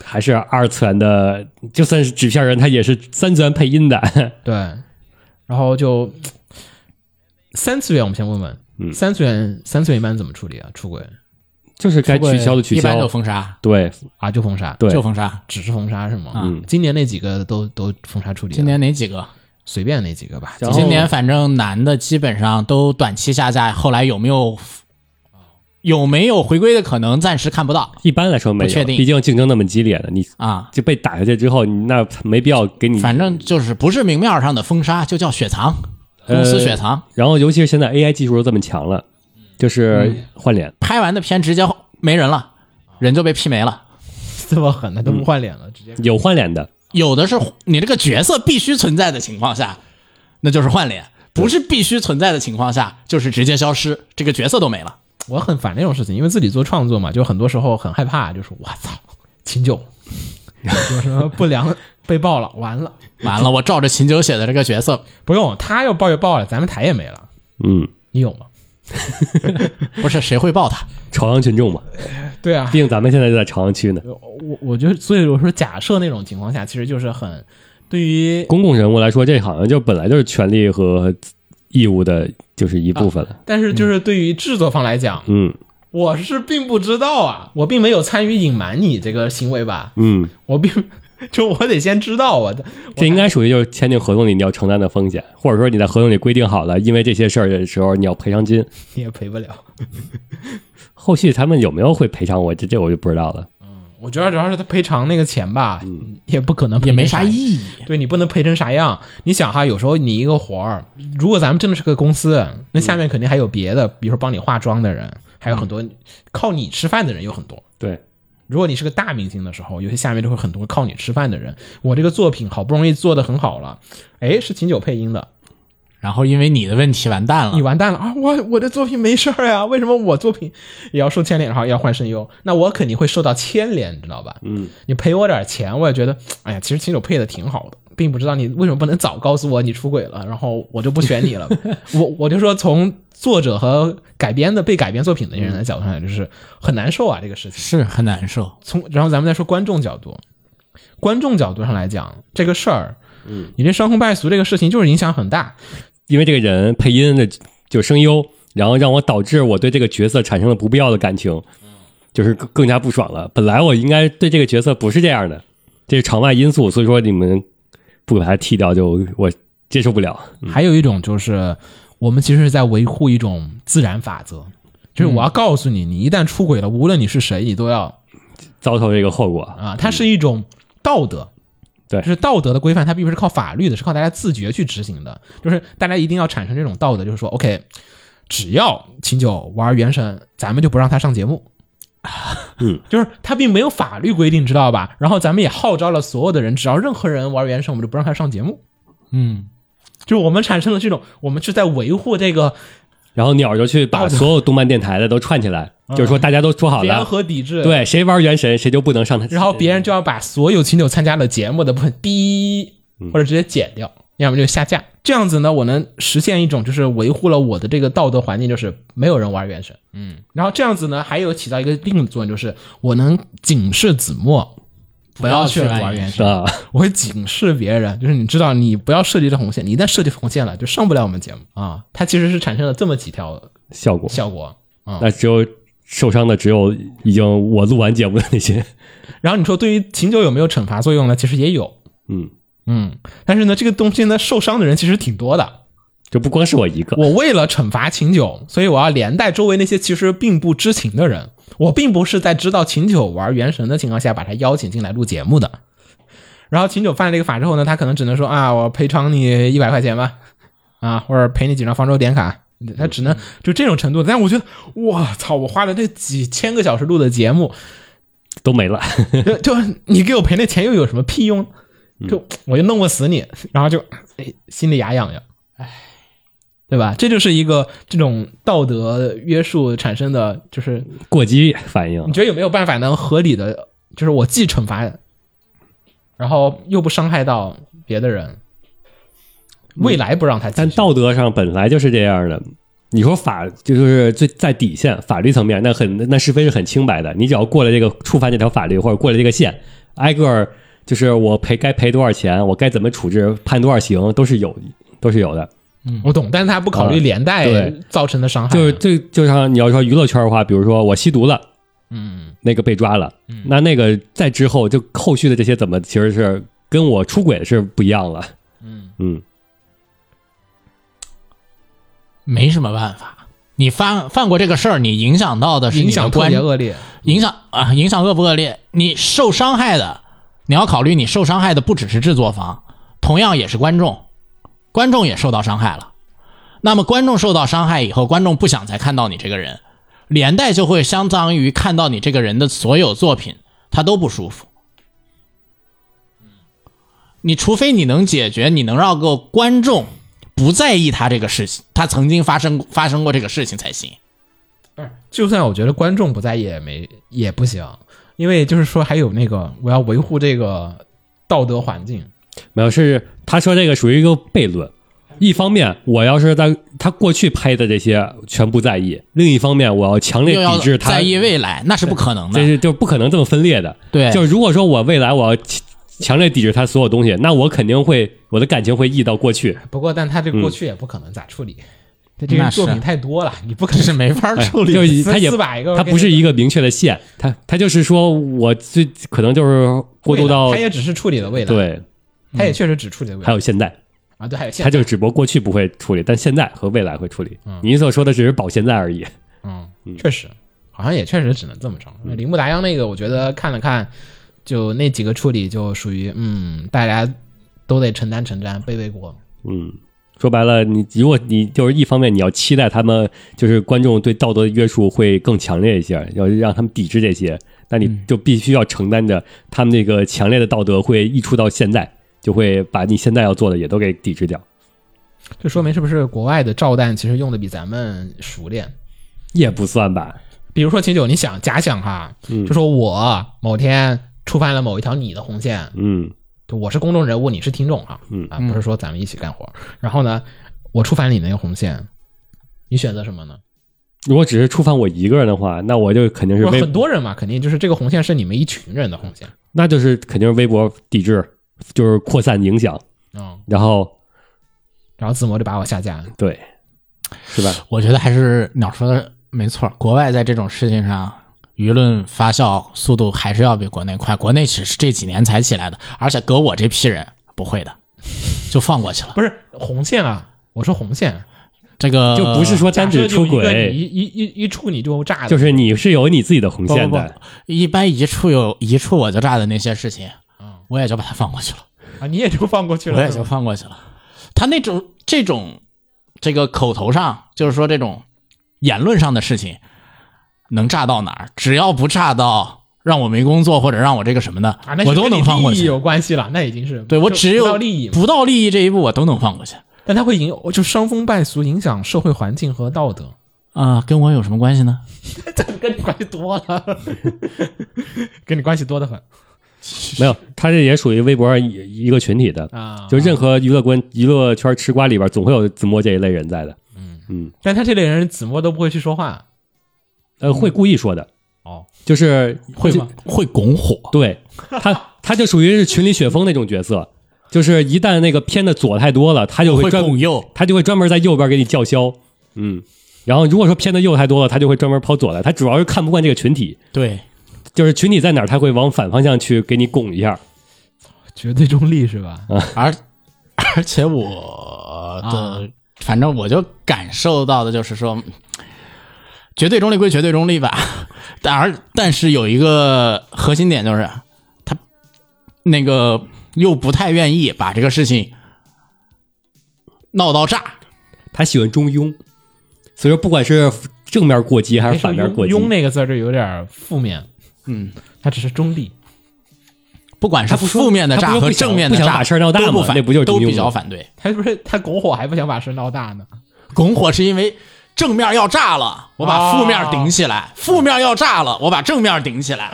还是二次元的，就算是纸片人，他也是三次元配音的，对，然后就三次元，我们先问问，嗯三次元三次元一般怎么处理啊？出轨就是该取消的取消一般就，封杀，对啊，就封杀，对就封杀。只是封杀是吗？嗯今年那几个都都封杀处理，今年哪几个？随便那几个吧。今年反正男的基本上都短期下架，后来有没有有没有回归的可能，暂时看不到一般来说没有，不确定毕竟竞争那么激烈的，你啊。就被打下去之后，你那没必要给你。反正就是不是明面上的封杀，就叫雪藏，公呃司雪藏。然后尤其是现在 AI 技术都这么强了，就是换脸，拍完的片直接没人了，人就被 P 没了。这么狠的都不换脸了，直接有换脸的，有的是你这个角色必须存在的情况下，那就是换脸；不是必须存在的情况下，就是直接消失，这个角色都没了。我很烦这种事情，因为自己做创作嘛，就很多时候很害怕，就是我操，秦九有什么不良被爆了，完了，完了，我照着秦九写的这个角色，不用他要爆就爆了，咱们台也没了，嗯，你有吗？(laughs) 不是谁会爆他？朝阳群众嘛，对啊。毕，竟咱们现在就在朝阳区呢。我我觉得，所以我说假设那种情况下，其实就是很对于，公共人物来说，这好像就本来就是权利和义务的，就是一部分了。但是就是对于制作方来讲，嗯，我是并不知道啊，我并没有参与隐瞒你这个行为吧？嗯，(laughs) 我并就我得先知道我的，这应该属于就是签订合同里你要承担的风险，或者说你在合同里规定好了，因为这些事儿的时候你要赔偿金。你也赔不了。(laughs) 后续他们有没有会赔偿我？这这我就不知道了。我觉得主要是他赔偿那个钱吧，也不可能赔也没啥意义。对你不能赔成啥样？你想哈，有时候你一个活儿，如果咱们真的是个公司，那下面肯定还有别的，比如说帮你化妆的人，还有很多靠你吃饭的人有很多。对，如果你是个大明星的时候，有些下面就会很多靠你吃饭的人。我这个作品好不容易做的很好了，哎，是秦九配音的，然后因为你的问题完蛋了你，完蛋了啊！我我的作品没事儿呀，为什么我作品也要受牵连，然后要换声优？那我肯定会受到牵连，你知道吧？嗯，你赔我点钱，我也觉得，哎呀，其实秦九配的挺好的，并不知道你为什么不能早告诉我你出轨了，然后我就不选你了。(laughs) 我我就说，从作者和改编的被改编作品的人的角度上来，就是很难受啊，这个事情。是很难受。从然后咱们再说观众角度，观众角度上来讲，这个事儿，嗯，你这伤风败俗这个事情就是影响很大。因为这个人配音的就声优，然后让我导致我对这个角色产生了不必要的感情，就是更更加不爽了。本来我应该对这个角色不是这样的，这是场外因素，所以说你们不把他踢掉就我接受不了。还有一种就是，我们其实是在维护一种自然法则，就是我要告诉你，你一旦出轨了，无论你是谁，你都要遭受这个后果，啊，它是一种道德。对就是道德的规范，它并不是靠法律的，是靠大家自觉去执行的。就是大家一定要产生这种道德，就是说，OK，只要秦九玩原神，咱们就不让他上节目。(laughs) 嗯，就是他并没有法律规定，知道吧？然后咱们也号召了所有的人，只要任何人玩原神，我们就不让他上节目。嗯，就是我们产生了这种，我们是在维护这个然后鸟就去把所有动漫电台的都串起来，就是说大家都说好了联，合抵制。，对，谁玩原神谁就不能上台，然后别人就要把所有秦九参加的节目的部分滴或者直接剪掉，要么就下架。这样子呢，我能实现一种就是维护了我的这个道德环境，就是没有人玩原神。嗯，然后这样子呢，还有起到一个另一个作用，就是我能警示子墨。不要去玩原神，我会警示别人，就是你知道，你不要设计这红线，你一旦设计红线了，就上不了我们节目啊。它其实是产生了这么几条效果，效果啊。那只有受伤的只有已经我录完节目的那些，(laughs) 然后你说对于秦九有没有惩罚作用呢？其实也有，嗯，嗯，但是呢，这个东西呢，受伤的人其实挺多的。就不光是我一个，我为了惩罚秦九，所以我要连带周围那些其实并不知情的人。我并不是在知道秦九玩原神的情况下把他邀请进来录节目的。然后秦九犯了这个法之后呢，他可能只能说啊，我赔偿你一百块钱吧，啊，或者赔你几张方舟点卡。他只能就这种程度，但我觉得，我操！我花了这几千个小时录的节目，都没了。就 (laughs) 就你给我赔那钱又有什么屁用？就我就弄不死你，然后就哎心里牙痒痒，哎，对吧？这就是一个这种道德约束产生的，就是过激反应你，觉得有没有办法能合理的，就是我既惩罚，然后又不伤害到别的人，未来不让他但道德上本来就是这样的。你说法就是最在底线法律层面，那很那是非是很清白的。你只要过了这个触犯这条法律或者过了这个线，挨个就是我赔该赔多少钱，我该怎么处置，判多少刑，都是有都是有的。嗯我懂，但是他不考虑连带造成的伤害，就是这就像你要说娱乐圈的话，比如说我吸毒了，嗯，那个被抓了，那那个在之后就后续的这些怎么其实是跟我出轨是不一样了。嗯嗯，没什么办法。你犯犯过这个事儿，你影响到的是你的影响特观别恶劣。影响啊，影响恶不恶劣？你受伤害的，你要考虑你受伤害的不只是制作方，同样也是观众，观众也受到伤害了。那么观众受到伤害以后，观众不想再看到你这个人，连带就会相当于看到你这个人的所有作品，他都不舒服。你除非你能解决，你能让个观众不在意他这个事情，他曾经发生发生过这个事情才行。不是就算我觉得观众不在意也没也不行，因为就是说还有那个我要维护这个道德环境，没有是他说这个属于一个悖论。一方面，我要是在他过去拍的这些全不在意；另一方面，我要强烈抵制他，在意未来，那是不可能的这。是就不可能这么分裂的。对就是如果说我未来我要强强烈抵制他所有东西，那我肯定会我的感情会溢到过去。不过但他这个过嗯去也不可能咋处理，这这个作品太多了，你不可能是没法处理。就他也四百个，它不是一个明确的线，他他就是说我最可能就是过渡到他也只是处理了未来，，对，他也确实只处理了未来，还有现在，啊，对，还有现在，他，就只不过过去不会处理，但现在和未来会处理。你所说的只是保现在而已。嗯，确实，好像也确实只能这么着。那铃木达央那个，我觉得看了看，就那几个处理就属于，嗯，大家都得承担承担，背背锅。嗯，说白了，你如果你就是一方面你要期待他们就是观众对道德的约束会更强烈一些，要让他们抵制这些，那你就必须要承担着他们那个强烈的道德会溢出到现在，就会把你现在要做的也都给抵制掉。这说明是不是国外的照弹其实用的比咱们熟练？也不算吧，比如说秦九，你想假想哈，就说我某天触犯了某一条你的红线，嗯就我是公众人物，你是听众哈，嗯啊，不是说咱们一起干活。然后呢，我触犯了你那个红线，你选择什么呢？如果只是触犯我一个人的话，那我就肯定是很多人嘛，肯定就是这个红线是你们一群人的红线。那就是肯定是微博抵制，就是扩散影响，嗯，然后然后子墨就把我下架了。对，是吧？我觉得还是鸟说的没错，国外在这种事情上。舆论发酵速度还是要比国内快，国内只是这几年才起来的，而且搁我这批人不会的，就放过去了。不是红线啊，我说红线，这个就不是说单指出轨，一一一一触你就炸的，就是你是有你自己的红线的。不，一般一处有一处我就炸的那些事情，我也就把它放过去了，啊，你也就放过去了，我也就放过去了。他那种这种这个口头上，就是说这种言论上的事情，能炸到哪儿？只要不炸到让我没工作或者让我这个什么的，啊，我都能放过去。利益有关系了，那已经是对我只有不到利益，不到利益这一步，我都能放过去。但他会影就伤风败俗，影响社会环境和道德，啊、跟我有什么关系呢？这 (laughs) 跟你关系多了，(laughs) 跟你关系多得很 (laughs) 没有，他这也属于微博上一一个群体的，啊就任何娱乐观娱乐圈吃瓜里边，总会有子墨这一类人在的。嗯嗯但他这类人子墨都不会去说话呃，会故意说的，哦，就是会吗？会拱火。对他，他就属于是群里雪峰那种角色，就是一旦那个偏的左太多了，他就会会专拱右，他就会专门在右边给你叫嚣，嗯，然后如果说偏的右太多了，他就会专门跑左来，他主要是看不惯这个群体，对，就是群体在哪儿，他会往反方向去给你拱一下，绝对中立是吧？而而且我的，反正我就感受到的就是说，绝对中立归绝对中立吧，(laughs) 但而但是有一个核心点就是，他那个又不太愿意把这个事情闹到炸。他喜欢中庸，所以说不管是正面过激还是反面过激，庸那个字就有点负面，嗯，他只是中立。不管是负面的炸和正面的炸，不想把事儿闹大嘛都不反，那不就是都比较反对。他不是他拱火还不想把事闹大呢？拱火是因为正面要炸了，我把负面顶起来；负面要炸了，我把正面顶起来。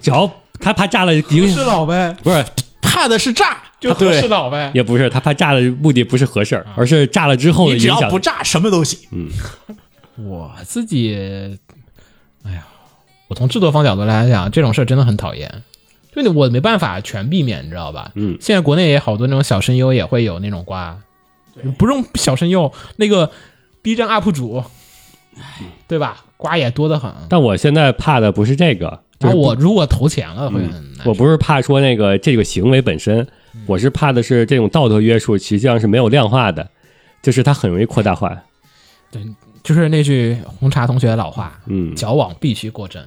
只要他怕炸了影是老呗，不是怕的是炸，就合对适脑呗。也不是他怕炸的目的不是合适儿，而是炸了之后只影响要不炸，什么都行。嗯我自己，哎呀，我从制作方角度来讲，这种事儿真的很讨厌。就你我没办法全避免，你知道吧？嗯现在国内也好多那种小声优也会有那种瓜，不用小声优，那个 B 站 UP 主，对吧？瓜也多得很。但我现在怕的不是这个，我如果投钱了，会很难受。我不是怕说那个这个行为本身，我是怕的是这种道德约束实际上是没有量化的，就是它很容易扩大化。对就是那句红茶同学的老话，嗯，矫枉必须过正。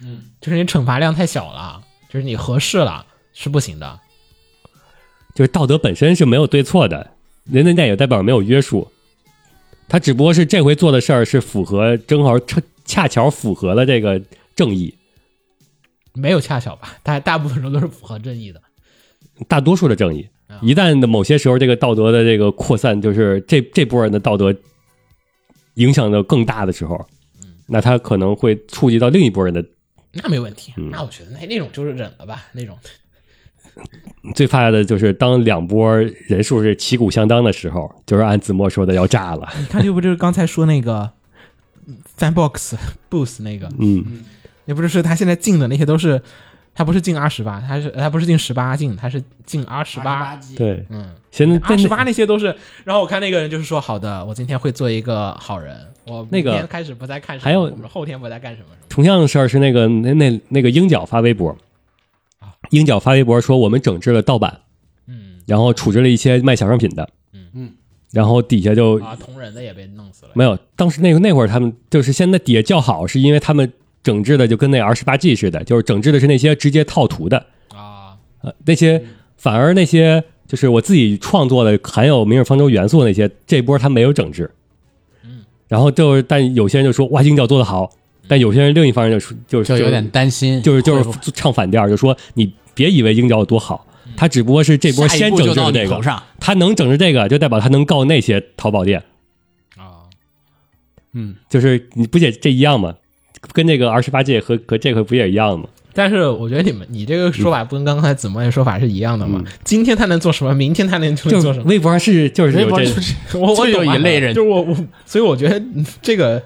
嗯，就是你惩罚量太小了，就是你合适了是不行的。就是道德本身是没有对错的，人人家也代表没有约束，他只不过是这回做的事儿是符合正好恰恰巧符合了这个正义，没有恰巧吧？大大部分时候都是符合正义的。大多数的正义。一旦的某些时候这个道德的这个扩散，就是这这波人的道德影响的更大的时候，那他可能会触及到另一波人的。那没问题，嗯那我觉得那那种就是忍了吧，那种最怕的就是当两波人数是旗鼓相当的时候，就是按子墨说的要炸了。你看，这不就是刚才说那个 Fanbox Boost 那个，嗯，也不是说他现在进的那些都是他不是进二十八，他是他不是进十八进，他是进二十八。对，嗯，现在二十八那些都是。然后我看那个人就是说，好的，我今天会做一个好人，我那个开始不再看什么，还有我们后天不再干什么什么。同样的事儿是那个那那那个鹰角发微博，鹰角发微博说我们整治了盗版，嗯。然后处置了一些卖小商品的，嗯。嗯，然后底下就啊，同人的也被弄死了。没有，当时那个那会儿他们就是现在底下叫好，是因为他们整治的就跟那 R 十八 G 似的，就是整治的是那些直接套图的，啊，呃，那些反而那些就是我自己创作的含有明日方舟元素的那些，这波他没有整治。嗯，然后就是，但有些人就说哇，鹰角做的好，但有些人另一方面就说就是就有点担心，就是就是唱反调，就说你别以为鹰角有多好，他只不过是这波先整到治这个，头上，他能整治这个，就代表他能告那些淘宝店。啊，嗯，就是你不也这一样吗？跟那个二十八 G 和和这个不也一样吗？但是我觉得你们你这个说法不跟刚才子墨的说法是一样的吗？嗯今天他能做什么，明天他能就做什么？微博上是就是微有这博就 (laughs) 是我我有一类人就是我我，所以我觉得这个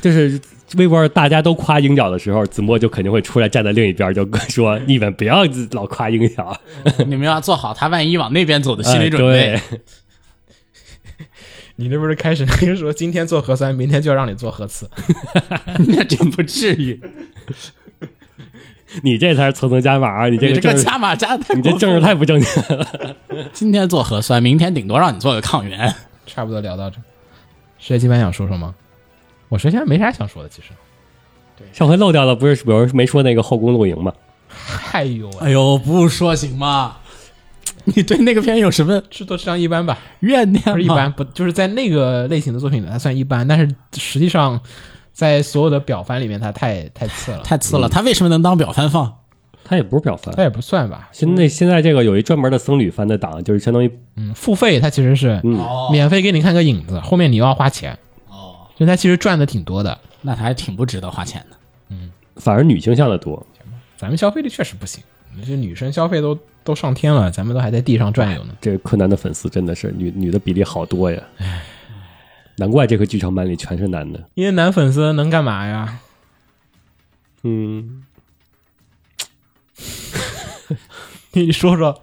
就是微博大家都夸鹰角的时候，子墨就肯定会出来站在另一边，就说你们不要老夸鹰角，(laughs) 你们要做好他万一往那边走的心理哎准备。对 (laughs) 你这不是开始那个说今天做核酸，明天就要让你做核磁，(laughs) 那真不至于，你这才是层层加码，你这你这个个政治，加码加的太你这政治太不正经了。今天做核酸，明天顶多让你做个抗原。差不多聊到这。学金班想说什么？我学现在没啥想说的，其实。上回漏掉了，不是有人没说那个后宫露营吗？哎呦喂，哎呦，不说行吗？(laughs) 你对那个片有什么制作质量一般吧，怨念？不是一般，不就是在那个类型的作品里它算一般，但是实际上在所有的表番里面，它太太次了，太次了。它为什么能当表番放？它也不是表番它，也不算吧。现在现在这个有一专门的僧侣番的档，就是相当于嗯，付费它其实是嗯，免费给你看个影子，后面你又要花钱，哦，就他其实赚的挺多的。那他还挺不值得花钱的。嗯反而女性向的多。咱们消费力确实不行，这女生消费都都上天了，咱们都还在地上转悠呢。这个柯南的粉丝真的是女女的比例好多呀，难怪这个剧场版里全是男的。因为男粉丝能干嘛呀？嗯，(laughs) 你说说，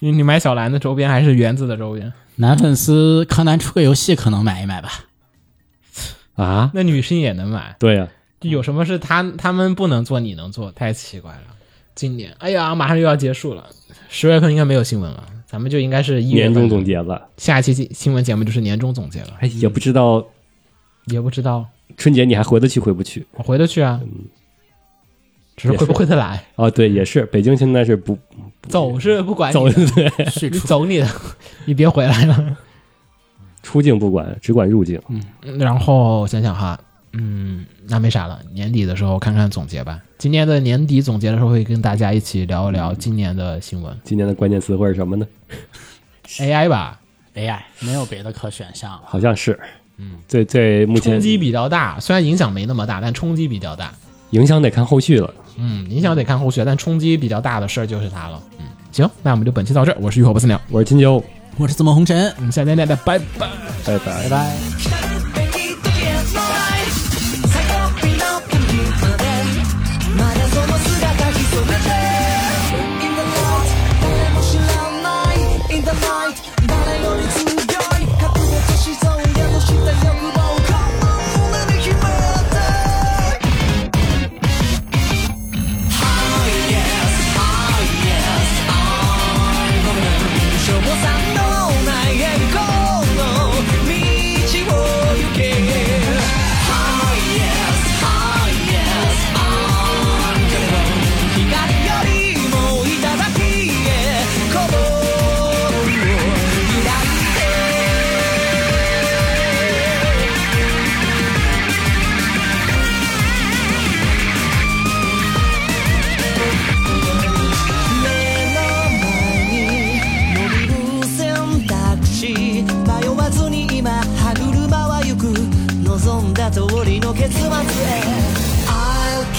你你买小兰的周边还是园子的周边？男粉丝柯南出个游戏可能买一买吧。啊，那女生也能买，对呀、就有什么是他他们不能做你能做？太奇怪了。今年，哎呀，马上又要结束了，十月份应该没有新闻了，咱们就应该是一月份年终总，结了，下一期新新闻节目就是年终总结了。哎，也不知道。也不知道。春节你还回得去回不去？我回得去啊，只是回不回得来。哦，对，也是，北京现在是不走是不管走你的，对，你走你的，你别回来了。出境不管，只管入境。嗯然后想想哈，嗯，那没啥了，年底的时候看看总结吧。今年的年底总结的时候，会跟大家一起聊一聊今年的新闻今年的关键词会是什么呢？，AI 吧，AI 没有别的可选项了。好像是，嗯，最最目前冲击比较大，虽然影响没那么大，但冲击比较大。影响得看后续了。嗯，影响得看后续，但冲击比较大的事儿就是它了。嗯，行，那我们就本期到这儿，我是浴火不死鸟，我是金九，我是怎么红尘，我们下期见，再拜拜。拜拜拜。拜。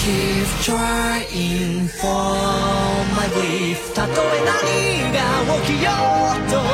keep trying for my belief たとえ何が起きようと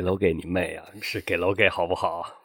给楼给你妹啊！是给楼给好不好？